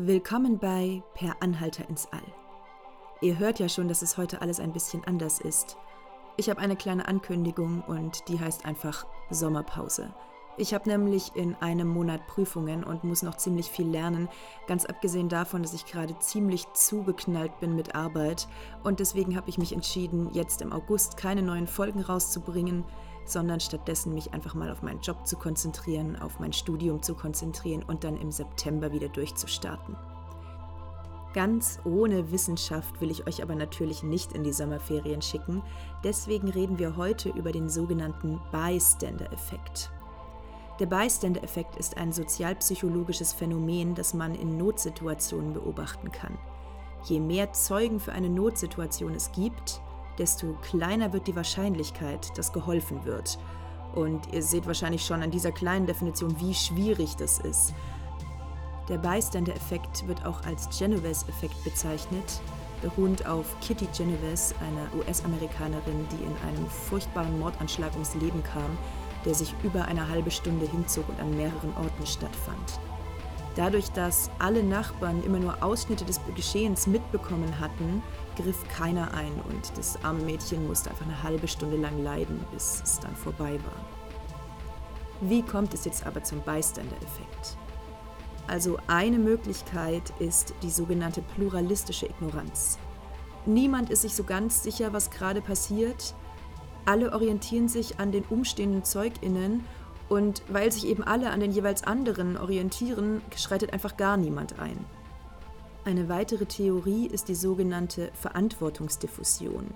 Willkommen bei Per Anhalter ins All. Ihr hört ja schon, dass es heute alles ein bisschen anders ist. Ich habe eine kleine Ankündigung und die heißt einfach Sommerpause. Ich habe nämlich in einem Monat Prüfungen und muss noch ziemlich viel lernen, ganz abgesehen davon, dass ich gerade ziemlich zugeknallt bin mit Arbeit und deswegen habe ich mich entschieden, jetzt im August keine neuen Folgen rauszubringen, sondern stattdessen mich einfach mal auf meinen Job zu konzentrieren, auf mein Studium zu konzentrieren und dann im September wieder durchzustarten. Ganz ohne Wissenschaft will ich euch aber natürlich nicht in die Sommerferien schicken, deswegen reden wir heute über den sogenannten Bystander-Effekt. Der Bystander-Effekt ist ein sozialpsychologisches Phänomen, das man in Notsituationen beobachten kann. Je mehr Zeugen für eine Notsituation es gibt, desto kleiner wird die Wahrscheinlichkeit, dass geholfen wird. Und ihr seht wahrscheinlich schon an dieser kleinen Definition, wie schwierig das ist. Der Bystander-Effekt wird auch als Genovese-Effekt bezeichnet, beruhend auf Kitty Genovese, einer US-Amerikanerin, die in einem furchtbaren Mordanschlag ums Leben kam, der sich über eine halbe Stunde hinzog und an mehreren Orten stattfand. Dadurch, dass alle Nachbarn immer nur Ausschnitte des Geschehens mitbekommen hatten, griff keiner ein und das arme Mädchen musste einfach eine halbe Stunde lang leiden, bis es dann vorbei war. Wie kommt es jetzt aber zum Bystander-Effekt? Also eine Möglichkeit ist die sogenannte pluralistische Ignoranz. Niemand ist sich so ganz sicher, was gerade passiert. Alle orientieren sich an den umstehenden Zeuginnen und weil sich eben alle an den jeweils anderen orientieren, schreitet einfach gar niemand ein. Eine weitere Theorie ist die sogenannte Verantwortungsdiffusion.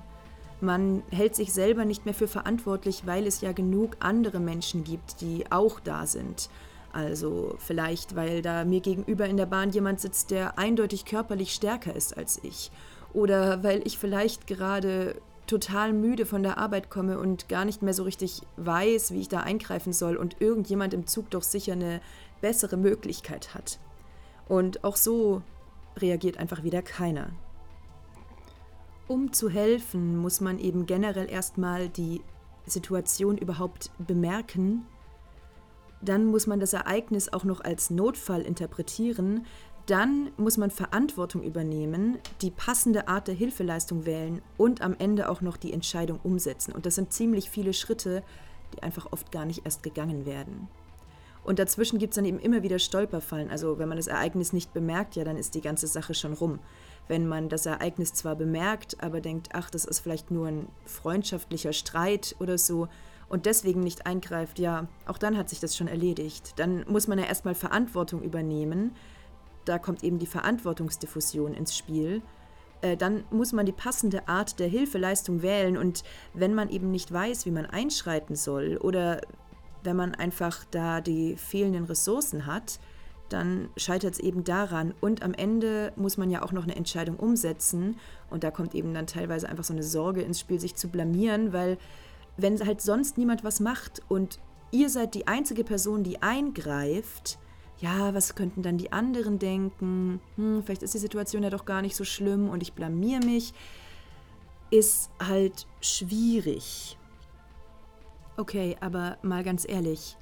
Man hält sich selber nicht mehr für verantwortlich, weil es ja genug andere Menschen gibt, die auch da sind. Also vielleicht, weil da mir gegenüber in der Bahn jemand sitzt, der eindeutig körperlich stärker ist als ich. Oder weil ich vielleicht gerade total müde von der Arbeit komme und gar nicht mehr so richtig weiß, wie ich da eingreifen soll und irgendjemand im Zug doch sicher eine bessere Möglichkeit hat. Und auch so reagiert einfach wieder keiner. Um zu helfen, muss man eben generell erstmal die Situation überhaupt bemerken. Dann muss man das Ereignis auch noch als Notfall interpretieren, dann muss man Verantwortung übernehmen, die passende Art der Hilfeleistung wählen und am Ende auch noch die Entscheidung umsetzen. Und das sind ziemlich viele Schritte, die einfach oft gar nicht erst gegangen werden. Und dazwischen gibt es dann eben immer wieder Stolperfallen. Also wenn man das Ereignis nicht bemerkt, ja, dann ist die ganze Sache schon rum. Wenn man das Ereignis zwar bemerkt, aber denkt, ach, das ist vielleicht nur ein freundschaftlicher Streit oder so und deswegen nicht eingreift, ja, auch dann hat sich das schon erledigt. Dann muss man ja erstmal Verantwortung übernehmen da kommt eben die Verantwortungsdiffusion ins Spiel, äh, dann muss man die passende Art der Hilfeleistung wählen und wenn man eben nicht weiß, wie man einschreiten soll oder wenn man einfach da die fehlenden Ressourcen hat, dann scheitert es eben daran. Und am Ende muss man ja auch noch eine Entscheidung umsetzen. Und da kommt eben dann teilweise einfach so eine Sorge ins Spiel, sich zu blamieren, weil wenn halt sonst niemand was macht und ihr seid die einzige Person, die eingreift, ja, was könnten dann die anderen denken? Hm, vielleicht ist die Situation ja doch gar nicht so schlimm und ich blamier mich, ist halt schwierig. Okay, aber mal ganz ehrlich,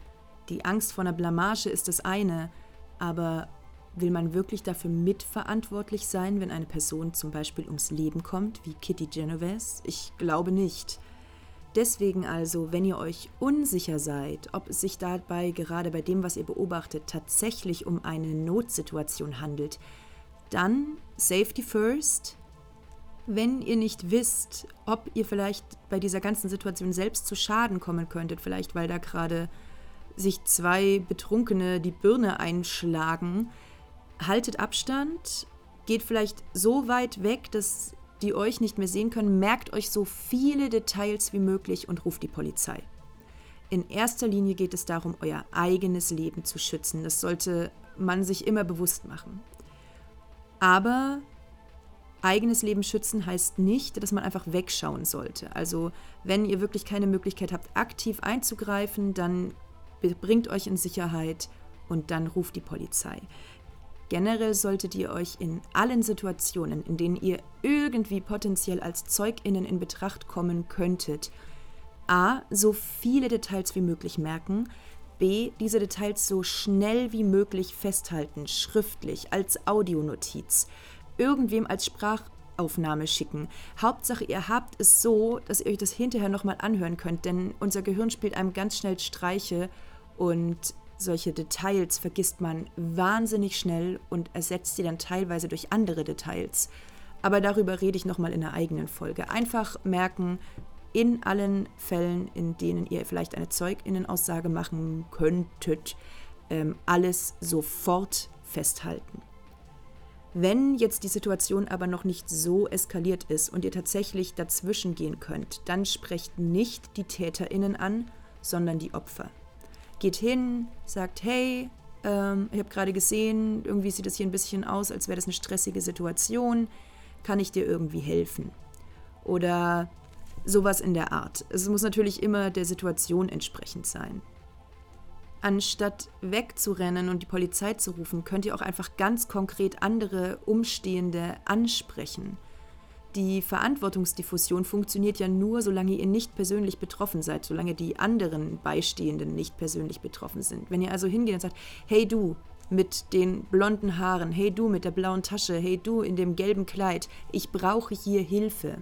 die Angst vor einer Blamage ist das eine, aber will man wirklich dafür mitverantwortlich sein, wenn eine Person zum Beispiel ums Leben kommt, wie Kitty Genovese? Ich glaube nicht. Deswegen also, wenn ihr euch unsicher seid, ob es sich dabei gerade bei dem, was ihr beobachtet, tatsächlich um eine Notsituation handelt, dann Safety First. Wenn ihr nicht wisst, ob ihr vielleicht bei dieser ganzen Situation selbst zu Schaden kommen könntet, vielleicht weil da gerade sich zwei Betrunkene die Birne einschlagen, haltet Abstand, geht vielleicht so weit weg, dass die euch nicht mehr sehen können, merkt euch so viele Details wie möglich und ruft die Polizei. In erster Linie geht es darum, euer eigenes Leben zu schützen. Das sollte man sich immer bewusst machen. Aber eigenes Leben schützen heißt nicht, dass man einfach wegschauen sollte. Also wenn ihr wirklich keine Möglichkeit habt, aktiv einzugreifen, dann bringt euch in Sicherheit und dann ruft die Polizei. Generell solltet ihr euch in allen Situationen, in denen ihr irgendwie potenziell als Zeuginnen in Betracht kommen könntet, a. so viele Details wie möglich merken, B. Diese Details so schnell wie möglich festhalten, schriftlich, als Audionotiz, irgendwem als Sprachaufnahme schicken. Hauptsache, ihr habt es so, dass ihr euch das hinterher nochmal anhören könnt, denn unser Gehirn spielt einem ganz schnell Streiche und solche Details vergisst man wahnsinnig schnell und ersetzt sie dann teilweise durch andere Details. Aber darüber rede ich nochmal in einer eigenen Folge. Einfach merken, in allen Fällen, in denen ihr vielleicht eine Zeuginnenaussage machen könntet, ähm, alles sofort festhalten. Wenn jetzt die Situation aber noch nicht so eskaliert ist und ihr tatsächlich dazwischen gehen könnt, dann sprecht nicht die Täterinnen an, sondern die Opfer. Geht hin, sagt, hey, ähm, ich habe gerade gesehen, irgendwie sieht es hier ein bisschen aus, als wäre das eine stressige Situation, kann ich dir irgendwie helfen? Oder sowas in der Art. Es muss natürlich immer der Situation entsprechend sein. Anstatt wegzurennen und die Polizei zu rufen, könnt ihr auch einfach ganz konkret andere Umstehende ansprechen. Die Verantwortungsdiffusion funktioniert ja nur, solange ihr nicht persönlich betroffen seid, solange die anderen Beistehenden nicht persönlich betroffen sind. Wenn ihr also hingeht und sagt, hey du mit den blonden Haaren, hey du mit der blauen Tasche, hey du in dem gelben Kleid, ich brauche hier Hilfe.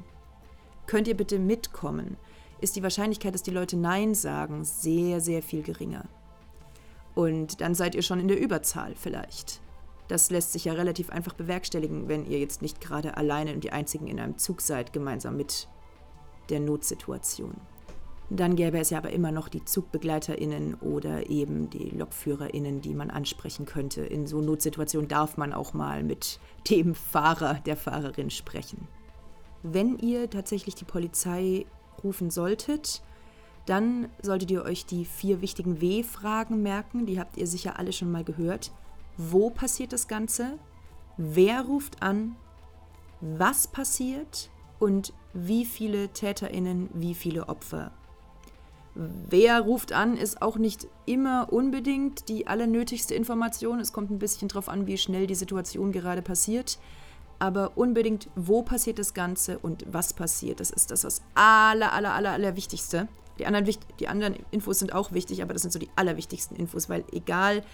Könnt ihr bitte mitkommen? Ist die Wahrscheinlichkeit, dass die Leute Nein sagen, sehr, sehr viel geringer. Und dann seid ihr schon in der Überzahl vielleicht. Das lässt sich ja relativ einfach bewerkstelligen, wenn ihr jetzt nicht gerade alleine und die Einzigen in einem Zug seid, gemeinsam mit der Notsituation. Dann gäbe es ja aber immer noch die ZugbegleiterInnen oder eben die LokführerInnen, die man ansprechen könnte. In so Notsituationen darf man auch mal mit dem Fahrer, der Fahrerin sprechen. Wenn ihr tatsächlich die Polizei rufen solltet, dann solltet ihr euch die vier wichtigen W-Fragen merken. Die habt ihr sicher alle schon mal gehört. Wo passiert das Ganze? Wer ruft an? Was passiert? Und wie viele TäterInnen, wie viele Opfer? Wer ruft an, ist auch nicht immer unbedingt die allernötigste Information. Es kommt ein bisschen drauf an, wie schnell die Situation gerade passiert. Aber unbedingt, wo passiert das Ganze und was passiert. Das ist das, was aller, aller, aller, aller Wichtigste. Die anderen, die anderen Infos sind auch wichtig, aber das sind so die allerwichtigsten Infos, weil egal,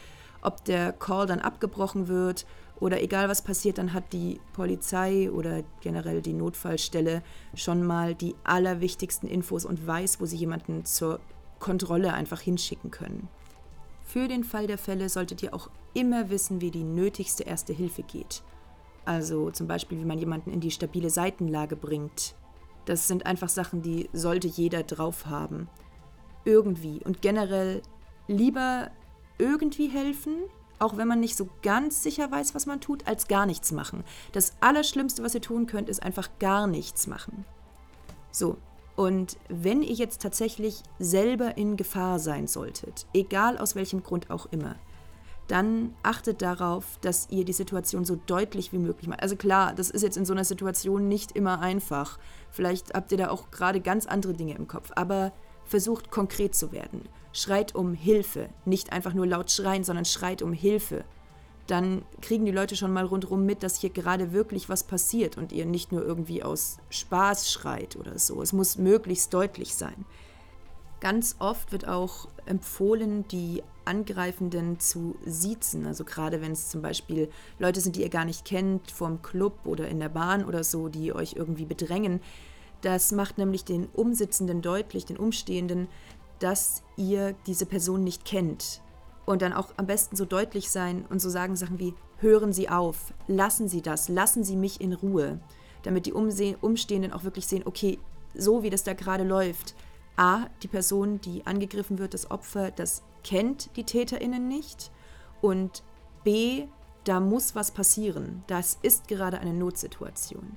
ob der Call dann abgebrochen wird oder egal was passiert, dann hat die Polizei oder generell die Notfallstelle schon mal die allerwichtigsten Infos und weiß, wo sie jemanden zur Kontrolle einfach hinschicken können. Für den Fall der Fälle solltet ihr auch immer wissen, wie die nötigste erste Hilfe geht. Also zum Beispiel, wie man jemanden in die stabile Seitenlage bringt, das sind einfach Sachen, die sollte jeder drauf haben. Irgendwie. Und generell lieber irgendwie helfen, auch wenn man nicht so ganz sicher weiß, was man tut, als gar nichts machen. Das Allerschlimmste, was ihr tun könnt, ist einfach gar nichts machen. So, und wenn ihr jetzt tatsächlich selber in Gefahr sein solltet, egal aus welchem Grund auch immer, dann achtet darauf, dass ihr die Situation so deutlich wie möglich macht. Also klar, das ist jetzt in so einer Situation nicht immer einfach. Vielleicht habt ihr da auch gerade ganz andere Dinge im Kopf, aber versucht konkret zu werden. Schreit um Hilfe, nicht einfach nur laut schreien, sondern schreit um Hilfe. Dann kriegen die Leute schon mal rundherum mit, dass hier gerade wirklich was passiert und ihr nicht nur irgendwie aus Spaß schreit oder so. Es muss möglichst deutlich sein. Ganz oft wird auch empfohlen, die Angreifenden zu siezen. Also gerade wenn es zum Beispiel Leute sind, die ihr gar nicht kennt, vom Club oder in der Bahn oder so, die euch irgendwie bedrängen. Das macht nämlich den Umsitzenden deutlich, den Umstehenden, dass ihr diese Person nicht kennt. Und dann auch am besten so deutlich sein und so sagen Sachen wie, hören Sie auf, lassen Sie das, lassen Sie mich in Ruhe, damit die Umstehenden auch wirklich sehen, okay, so wie das da gerade läuft, A, die Person, die angegriffen wird, das Opfer, das kennt die Täterinnen nicht und B, da muss was passieren. Das ist gerade eine Notsituation.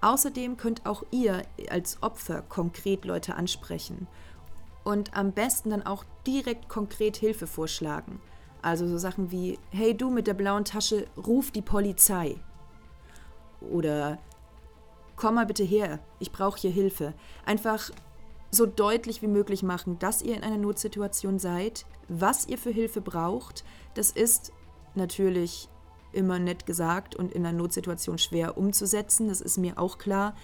Außerdem könnt auch ihr als Opfer konkret Leute ansprechen und am besten dann auch direkt konkret Hilfe vorschlagen. Also so Sachen wie, hey du mit der blauen Tasche, ruf die Polizei. Oder komm mal bitte her, ich brauche hier Hilfe. Einfach so deutlich wie möglich machen, dass ihr in einer Notsituation seid, was ihr für Hilfe braucht. Das ist natürlich immer nett gesagt und in einer Notsituation schwer umzusetzen, das ist mir auch klar.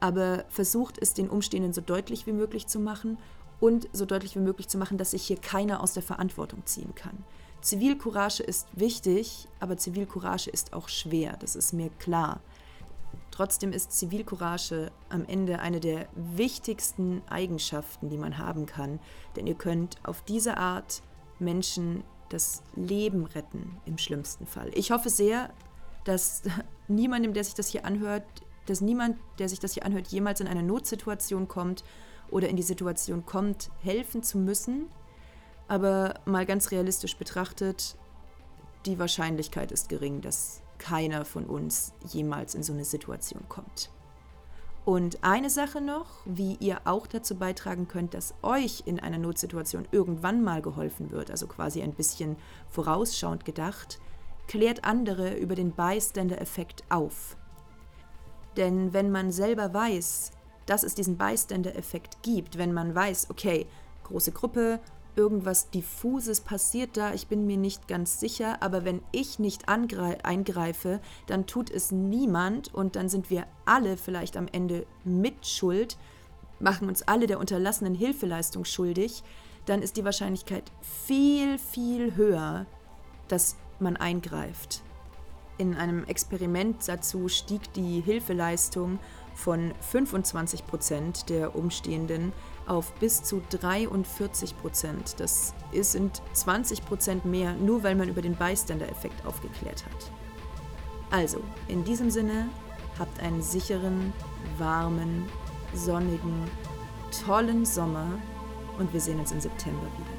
Aber versucht es den Umstehenden so deutlich wie möglich zu machen und so deutlich wie möglich zu machen, dass sich hier keiner aus der Verantwortung ziehen kann. Zivilcourage ist wichtig, aber Zivilcourage ist auch schwer, das ist mir klar. Trotzdem ist Zivilcourage am Ende eine der wichtigsten Eigenschaften, die man haben kann, denn ihr könnt auf diese Art Menschen das Leben retten, im schlimmsten Fall. Ich hoffe sehr, dass niemandem, der sich das hier anhört, dass niemand, der sich das hier anhört, jemals in eine Notsituation kommt oder in die Situation kommt, helfen zu müssen. Aber mal ganz realistisch betrachtet, die Wahrscheinlichkeit ist gering, dass keiner von uns jemals in so eine Situation kommt. Und eine Sache noch, wie ihr auch dazu beitragen könnt, dass euch in einer Notsituation irgendwann mal geholfen wird, also quasi ein bisschen vorausschauend gedacht, klärt andere über den Bystander-Effekt auf. Denn wenn man selber weiß, dass es diesen Bystander-Effekt gibt, wenn man weiß, okay, große Gruppe, irgendwas Diffuses passiert da, ich bin mir nicht ganz sicher, aber wenn ich nicht eingreife, dann tut es niemand und dann sind wir alle vielleicht am Ende mit Schuld, machen uns alle der unterlassenen Hilfeleistung schuldig, dann ist die Wahrscheinlichkeit viel, viel höher, dass man eingreift. In einem Experiment dazu stieg die Hilfeleistung von 25 Prozent der Umstehenden auf bis zu 43 Prozent. Das sind 20 Prozent mehr, nur weil man über den Bystander-Effekt aufgeklärt hat. Also, in diesem Sinne, habt einen sicheren, warmen, sonnigen, tollen Sommer und wir sehen uns im September wieder.